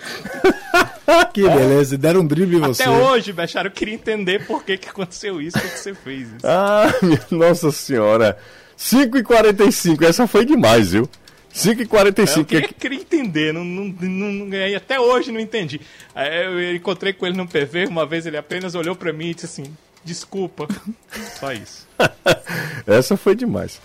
*laughs* Que beleza, deram um drible em você. Até hoje, Bechara, eu queria entender por que, que aconteceu isso, por que você fez isso. Ah, minha nossa senhora. 5h45, essa foi demais, viu? 5h45. Eu queria, queria entender, não, não, não, não ganhei, até hoje não entendi. Eu encontrei com ele no PV, uma vez ele apenas olhou pra mim e disse assim: desculpa. *laughs* Só isso. *laughs* Essa foi demais.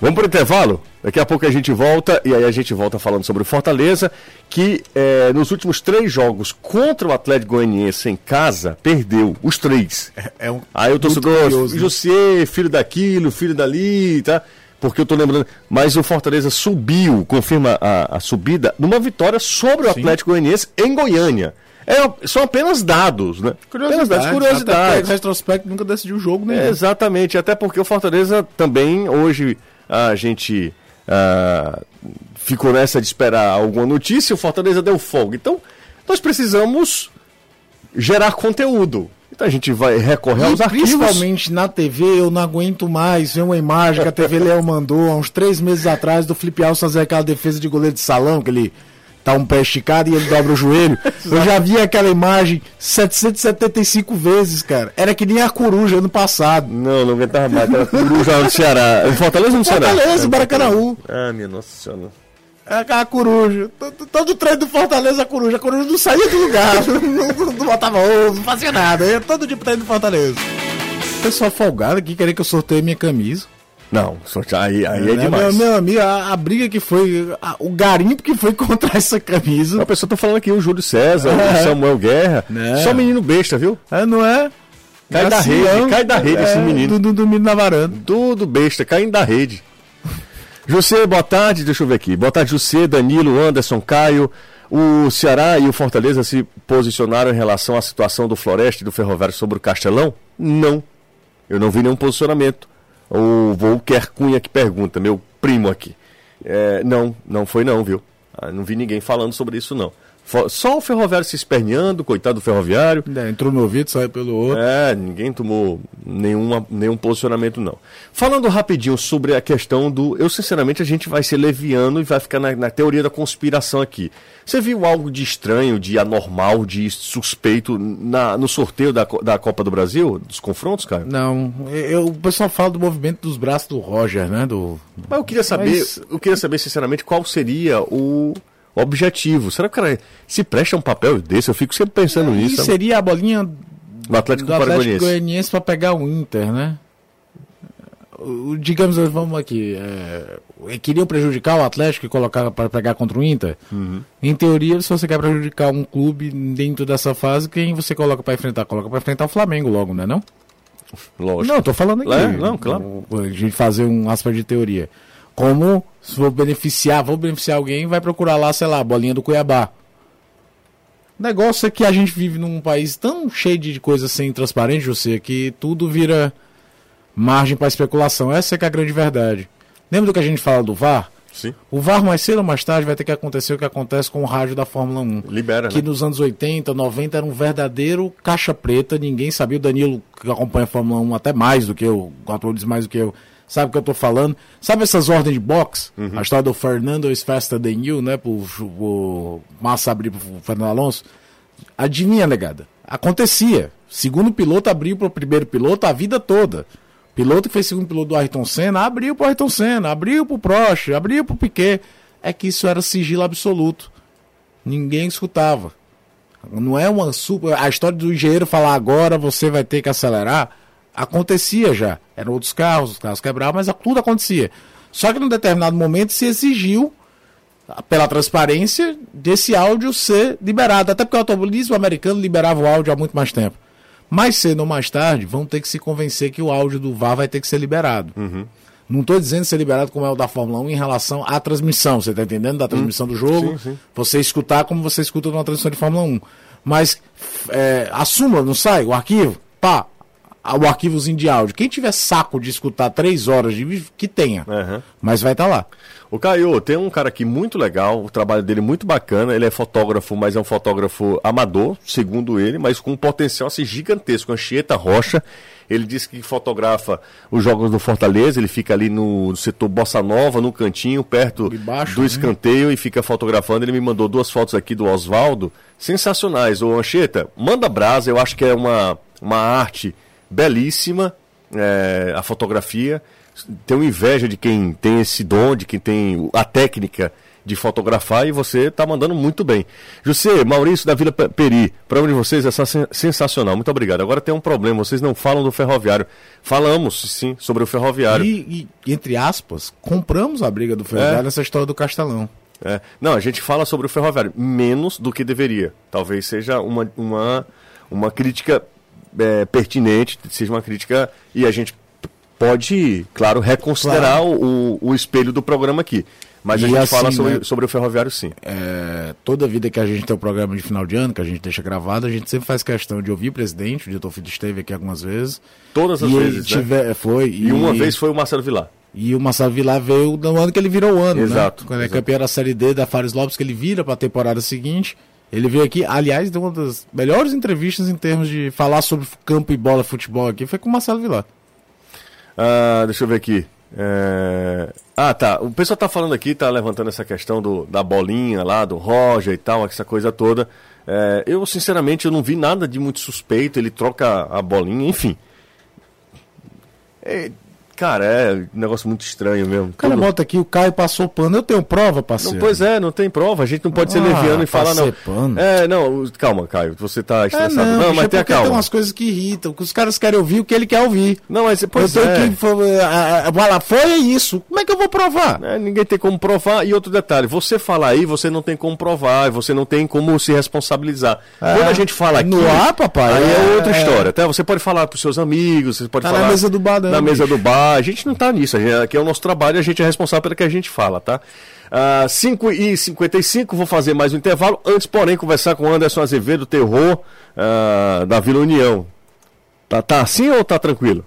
Vamos pro intervalo? Daqui a pouco a gente volta e aí a gente volta falando sobre o Fortaleza, que eh, nos últimos três jogos contra o Atlético Goianiense em casa, perdeu os três. É um Aí eu tô curioso, né? José, filho daquilo, filho dali, tá? Porque eu tô lembrando. Mas o Fortaleza subiu, confirma a, a subida, numa vitória sobre o Atlético Goianiense em Goiânia. É, são apenas dados, né? Apenas dados, Até curiosidades. porque retrospecto nunca decidiu o jogo, né? Exatamente, até porque o Fortaleza também, hoje, a gente ah, ficou nessa de esperar alguma notícia, o Fortaleza deu folga. Então, nós precisamos gerar conteúdo. A gente vai recorrer aos E arquivos. principalmente na TV, eu não aguento mais ver uma imagem que a TV Leão mandou há uns três meses atrás do Felipe Alves fazer aquela defesa de goleiro de salão, que ele tá um pé esticado e ele dobra o joelho. *laughs* Eu já vi aquela imagem 775 vezes, cara. Era que nem a coruja ano passado. Não, não aguentava mais. Era coruja no Ceará. Fortaleza ou no Ceará? Fortaleza, Baracanaú. Ah, minha nossa senhora. É aquela coruja. Todo, todo treino do Fortaleza, a coruja. A coruja não saía do lugar. *laughs* não, não, não botava ovo, não fazia nada. Ia todo dia treino do Fortaleza. Pessoal folgado aqui querer que eu sorteie minha camisa. Não, sortear aí, aí é, Né, demais. Meu, meu amigo, a, a briga que foi, a- o garimpo que foi *laughs* contra essa camisa. A pessoa tá falando aqui o Júlio César, É. o Samuel Guerra. Né? Só menino besta, viu? É, não é? Cai da Gracião, rede, cai da rede esse menino. Do, do, dormindo na varanda. Tudo besta, caindo da rede. José, boa tarde, deixa eu ver aqui. Boa tarde, José, Danilo, Anderson, Caio. O Ceará e o Fortaleza se posicionaram em relação à situação do Floresta e do Ferroviário sobre o Castelão? Não. Eu não vi nenhum posicionamento. O Volker Cunha que pergunta, meu primo aqui. É, não, não foi não, viu? Ah, não vi ninguém falando sobre isso, não. Só o Ferroviário se esperneando, coitado do Ferroviário. É, entrou no ouvido, saiu pelo outro. É, ninguém tomou nenhuma, nenhum posicionamento, não. Falando rapidinho sobre a questão do. Eu, sinceramente, a gente vai ser leviano e vai ficar na, na teoria da conspiração aqui. Você viu algo de estranho, de anormal, de suspeito na, no sorteio da, da Copa do Brasil? Dos confrontos, cara? Não, eu, o pessoal fala do movimento dos braços do Roger, né? Do, Mas eu queria saber, Mas- eu queria saber, sinceramente, qual seria o objetivo. Será que o cara se presta um papel desse? Eu fico sempre pensando nisso. seria a bolinha No Atlético do Atlético. Goianiense para pegar o Inter, né? O- digamos, vamos aqui, é, queriam prejudicar o Atlético e colocar para pegar contra o Inter? Uhum. Em teoria, se você quer prejudicar um clube dentro dessa fase, quem você coloca para enfrentar? Coloca para enfrentar o Flamengo logo, né não? Lógico. Não, tô falando aqui. É, não, claro. A gente fazer um aspa de teoria. Como se vou beneficiar, vou beneficiar alguém, vai procurar lá, sei lá, bolinha do Cuiabá. O negócio é que a gente vive num país tão cheio de coisas sem transparente, você, que tudo vira margem para especulação. Essa é que é a grande verdade. Lembra do que a gente fala do VAR? Sim. O VAR mais cedo ou mais tarde vai ter que acontecer o que acontece com o rádio da Fórmula 1 Libera, que né? nos anos 80, 90 era um verdadeiro caixa preta, ninguém sabia. O Danilo, que acompanha a Fórmula 1 até mais do que eu, quatro anos mais do que eu, sabe o que eu tô falando. Sabe essas ordens de boxe? Uhum. A história do Fernando is faster than you, né? Pro, pro Massa abrir pro Fernando Alonso. Adivinha, negada? Acontecia. Segundo piloto abriu pro primeiro piloto a vida toda. Piloto que fez segundo piloto do Ayrton Senna, abriu pro Ayrton Senna, abriu pro Prost, abriu pro Piquet. É que isso era sigilo absoluto. Ninguém escutava. Não é uma super. A história do engenheiro falar agora você vai ter que acelerar. Acontecia já. Eram outros carros, os carros quebravam, mas tudo acontecia. Só que num determinado momento se exigiu, pela transparência, desse áudio ser liberado. Até porque o automobilismo americano liberava o áudio há muito mais tempo. Mais cedo ou mais tarde, vão ter que se convencer que o áudio do VAR vai ter que ser liberado. Uhum. Não estou dizendo ser liberado como é o da Fórmula 1 em relação à transmissão, você está entendendo? Da transmissão do jogo, Sim, sim. você escutar como você escuta numa transmissão de Fórmula 1. Mas é, a súmula não sai, o arquivo, pá, o arquivozinho de áudio. Quem tiver saco de escutar três horas de vídeo, que tenha. Aham. Mas vai estar lá. O Caio, tem um cara aqui muito legal, o trabalho dele muito bacana. Ele é fotógrafo, mas é um fotógrafo amador, segundo ele, mas com um potencial assim, gigantesco. Anchieta Rocha. Ele disse que fotografa os jogos do Fortaleza. Ele fica ali no setor Bossa Nova, no cantinho, perto baixo, do né? escanteio, e fica fotografando. Ele me mandou duas fotos aqui do Oswaldo, sensacionais. Ô Anchieta, manda brasa. Eu acho que é uma, uma arte belíssima, é, a fotografia. Tenho inveja de quem tem esse dom, de quem tem a técnica de fotografar e você está mandando muito bem. José, Maurício da Vila Pe- Peri, para de vocês é sen- sensacional, muito obrigado. Agora tem um problema, vocês não falam do ferroviário. Falamos, sim, sobre o ferroviário. E, e, entre aspas, compramos a briga do Ferroviário É. nessa história do Castelão. É. Não, a gente fala sobre o ferroviário, menos do que deveria. Talvez seja uma, uma, uma crítica é, pertinente, seja uma crítica. E a gente pode, claro, reconsiderar o, o espelho do programa aqui. Mas a E gente assim, fala sobre, né? sobre o ferroviário sim. É, toda vida que a gente tem o programa de final de ano, que a gente deixa gravado, a gente sempre faz questão de ouvir o presidente, o diretor Filho esteve aqui algumas vezes. Todas as e vezes, né? tiver, foi. E uma vez foi o Marcelo Vilar. E o Marcelo Vilar veio no ano que ele virou o ano, Exato, né? Quando é exato. campeão da Série D da Fares Lopes, que ele vira para a temporada seguinte. Ele veio aqui, aliás, deu uma das melhores entrevistas em termos de falar sobre campo e bola, futebol aqui, foi com o Marcelo Vilar. Ah, deixa eu ver aqui. É, Ah, tá. O pessoal tá falando aqui, tá levantando essa questão do, da bolinha lá, do Roger e tal, essa coisa toda. É, Eu, sinceramente, eu não vi nada de muito suspeito. Ele troca a bolinha, enfim. É, Cara, é um negócio muito estranho mesmo. O cara Tudo- bota aqui, o Caio passou pano, eu tenho prova, parceiro. Não, pois é, não tem prova. A gente não pode ser Ah, leviano e falar, não. pano. É, não, calma, Caio. Você tá É, estressado. não, não, bicho, mas é tenha calma. tem umas coisas que irritam, que os caras querem ouvir o que ele quer ouvir. Não, mas pois eu tenho é. que a- a- falar, foi isso. Como é que eu vou provar? É, ninguém tem como provar. E outro detalhe, você falar aí, você não tem como provar, você não tem como se responsabilizar. É. Quando a gente fala aqui. No ar, papai, Aí é, é- outra história. Tá? Você pode falar pros seus amigos, você pode Tá na falar. mesa do bar, não, Na mesa bicho. do bar. A gente não tá nisso. Gente, aqui é o nosso trabalho e a gente é responsável pelo que a gente fala, tá? Ah, 5 e 55 vou fazer mais um intervalo. Antes, porém, conversar com o Anderson Azevedo, terror ah, da Vila União. Tá, tá assim ou tá tranquilo?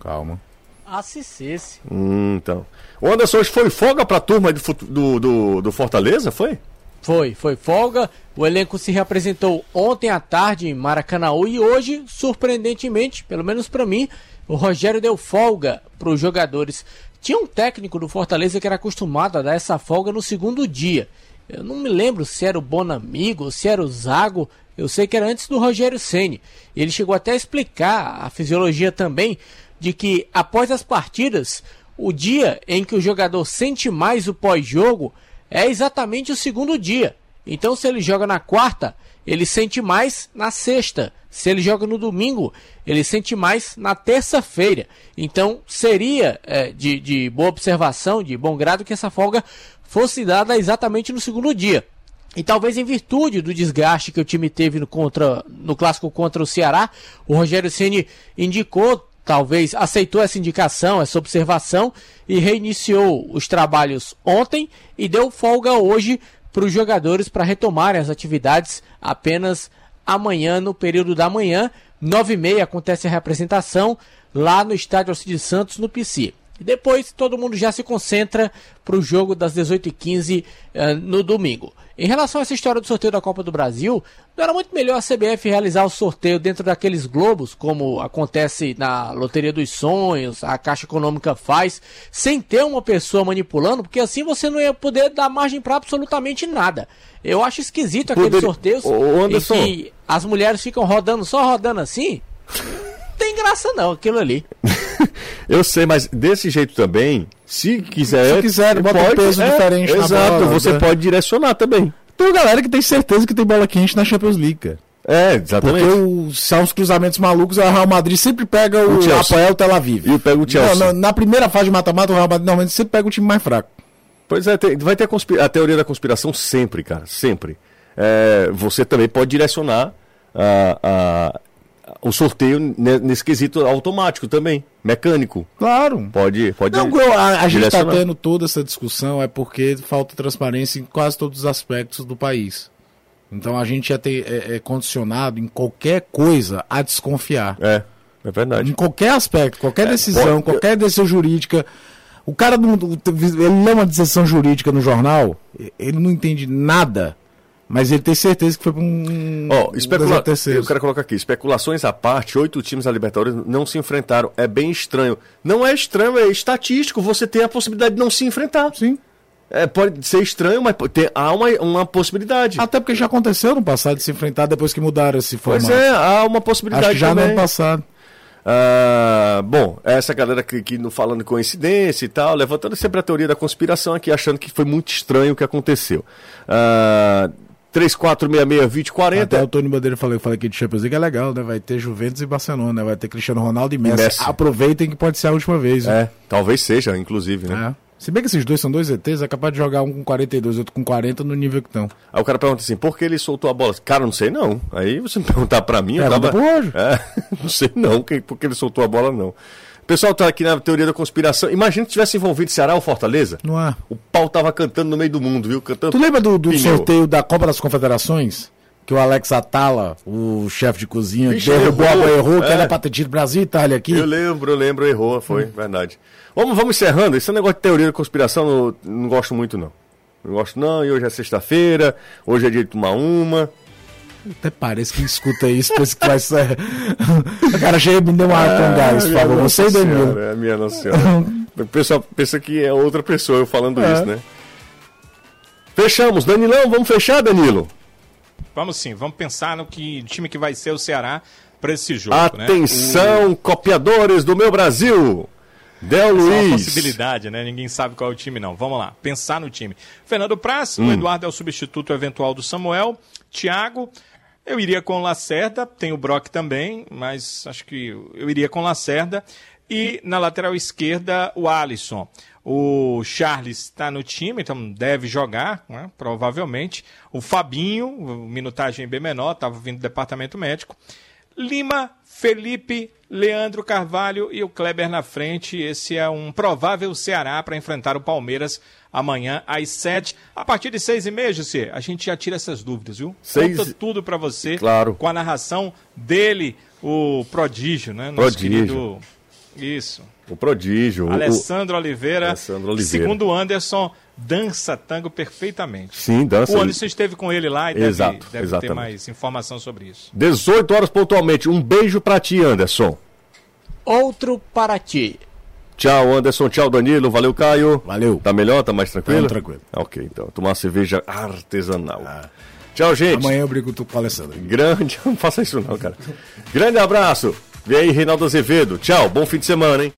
Calma. Assistisse. Hum, então. O Anderson hoje foi folga pra turma do, do, do, do Fortaleza, foi? Foi, foi folga. O elenco se reapresentou ontem à tarde em Maracanãú e hoje, surpreendentemente, pelo menos para mim, o Rogério deu folga para os jogadores. Tinha um técnico do Fortaleza que era acostumado a dar essa folga no segundo dia. Eu não me lembro se era o Bonamigo, se era o Zago. Eu sei que era antes do Rogério Ceni. Ele chegou até a explicar a fisiologia também de que após as partidas, o dia em que o jogador sente mais o pós-jogo é exatamente o segundo dia. Então, se ele joga na quarta, ele sente mais na sexta. Se ele joga no domingo, ele sente mais na terça-feira. Então, seria é, de, de boa observação, de bom grado, que essa folga fosse dada exatamente no segundo dia. E talvez em virtude do desgaste que o time teve no, contra, no clássico contra o Ceará, o Rogério Ceni indicou, talvez aceitou essa indicação, essa observação e reiniciou os trabalhos ontem e deu folga hoje para os jogadores para retomarem as atividades apenas amanhã, no período da manhã. 9h30 acontece a representação lá no estádio Alcides Santos, no PC. E depois todo mundo já se concentra para o jogo das 18h15 eh, no domingo. Em relação a essa história do sorteio da Copa do Brasil, não era muito melhor a CBF realizar o sorteio dentro daqueles globos, como acontece na Loteria dos Sonhos, a Caixa Econômica faz, sem ter uma pessoa manipulando, porque assim você não ia poder dar margem para absolutamente nada. Eu acho esquisito aqueles Poder- sorteios ô, Anderson. em que as mulheres ficam rodando, só rodando assim. Tem graça não, aquilo ali. *laughs* Eu sei, mas desse jeito também, se quiser. Se quiser, bota um peso diferente na Exato, bola, você né? pode direcionar também. Tem uma galera que tem certeza que tem bola quente na Champions League, cara. É, Porque exatamente. o, são os cruzamentos malucos, o Real Madrid sempre pega o, O. Apoel Tel Aviv. E pega o Chelsea. Não, na, na primeira fase de mata-mata, o Real Madrid normalmente sempre pega o time mais fraco. Pois é, tem- vai ter a, a teoria da conspiração sempre, cara, sempre. É, você também pode direcionar a- a- o sorteio ne- nesse quesito automático também, mecânico. Claro. Pode, pode. Não, a, a gente está tendo toda essa discussão é porque falta transparência em quase todos os aspectos do país. Então a gente já tem, é, é condicionado em qualquer coisa a desconfiar. É, é verdade. Em qualquer aspecto, qualquer decisão, pode- qualquer decisão jurídica. O cara não, ele lê uma decisão jurídica no jornal, ele não entende nada, mas ele tem certeza que foi para um. Ó, um especula... Eu quero colocar aqui, especulações à parte, oito times da Libertadores não se enfrentaram. É bem estranho. Não é estranho, é estatístico. Você tem a possibilidade de não se enfrentar. Sim. É, pode ser estranho, mas ter- há uma, uma possibilidade. Até porque já aconteceu no passado de se enfrentar depois que mudaram esse pois formato. é, há uma possibilidade Acho que já no também. ano passado. Ah, bom, essa galera que, que não falando coincidência e tal, levantando sempre a teoria da conspiração aqui, achando que foi muito estranho o que aconteceu. Ah, 3466-2040. Até o Tony Bandeira falou, eu falei aqui de Champions League é legal, né? Vai ter Juventus e Barcelona, né? Vai ter Cristiano Ronaldo e Messi. Messi. Aproveitem que pode ser a última vez. viu? É, talvez seja, inclusive, né? É. Se bem que esses dois são dois ETs, é capaz de jogar um com 42 outro com 40 no nível que estão. Aí o cara pergunta assim, por que ele soltou a bola? Cara, não sei não. Aí você me *laughs* perguntar pra mim, eu Pergunta tava... pro. É, *laughs* não sei não, que, por que ele soltou a bola não. Pessoal tá aqui na teoria da conspiração. Imagina que tivesse envolvido Ceará ou Fortaleza. Não é? O pau tava cantando no meio do mundo, viu? Cantando. Tu lembra do, do sorteio da Copa das Confederações? Que o Alex Atala, o chefe de cozinha, Vixe, derrubou a errou. bola, errou, que É. era pra ter tido Brasil e Itália aqui. Eu lembro, eu lembro, errou, foi, verdade. Vamos, vamos encerrando. Esse negócio de teoria da conspiração eu não gosto muito, não. Não gosto, não. E hoje é sexta-feira, hoje é dia de tomar uma. Até parece que escuta isso, pensa que vai ser. o cara chega e me deu uma água com gás, por minha favor. Nossa Você e Danilo. É, minha Nossa Senhora. O pessoal pensa que é outra pessoa eu falando É. isso, né? Fechamos. Danilão, vamos fechar, Danilo? Vamos sim, vamos pensar no que time que vai ser o Ceará para esse jogo. né? Atenção, copiadores do meu Brasil. Del Essa é uma Luiz. possibilidade, né? Ninguém sabe qual é o time, não. Vamos lá, pensar no time. Fernando Praz, Hum. o Eduardo é o substituto eventual do Samuel. Thiago, eu iria com Lacerda, tem o Brock também, mas acho que eu iria com Lacerda. E na lateral esquerda, o Alisson. O Charles está no time, então deve jogar, né? provavelmente. O Fabinho, minutagem bem menor, estava vindo do departamento médico. Lima, Felipe, Leandro Carvalho e o Kleber na frente. Esse é um provável Ceará para enfrentar o Palmeiras amanhã às sete. A partir de seis e meia, José, a gente já tira essas dúvidas, viu? Seis- Conta tudo para você. Claro. Com a narração dele, o prodígio, né? Nosso Prodígio. querido- Isso. O prodígio. o- Alessandro Oliveira. Alessandro Oliveira. Segundo o Anderson, dança tango perfeitamente. Sim, dança. O Anderson esteve com ele lá e deve, Exato, deve ter mais informação sobre isso. 18 horas pontualmente. Um beijo pra ti, Anderson. Outro para ti. Tchau, Anderson. Tchau, Danilo. Valeu, Caio. Valeu. Tá melhor? Tá mais tranquilo? Tá tranquilo. Ok, então. Tomar uma cerveja artesanal. Tchau, gente. Amanhã eu brigo tu com o Alessandro. Grande. *laughs* Não faça isso, não, cara. Grande abraço. Vem aí, Reinaldo Azevedo. Tchau. Bom fim de semana, hein?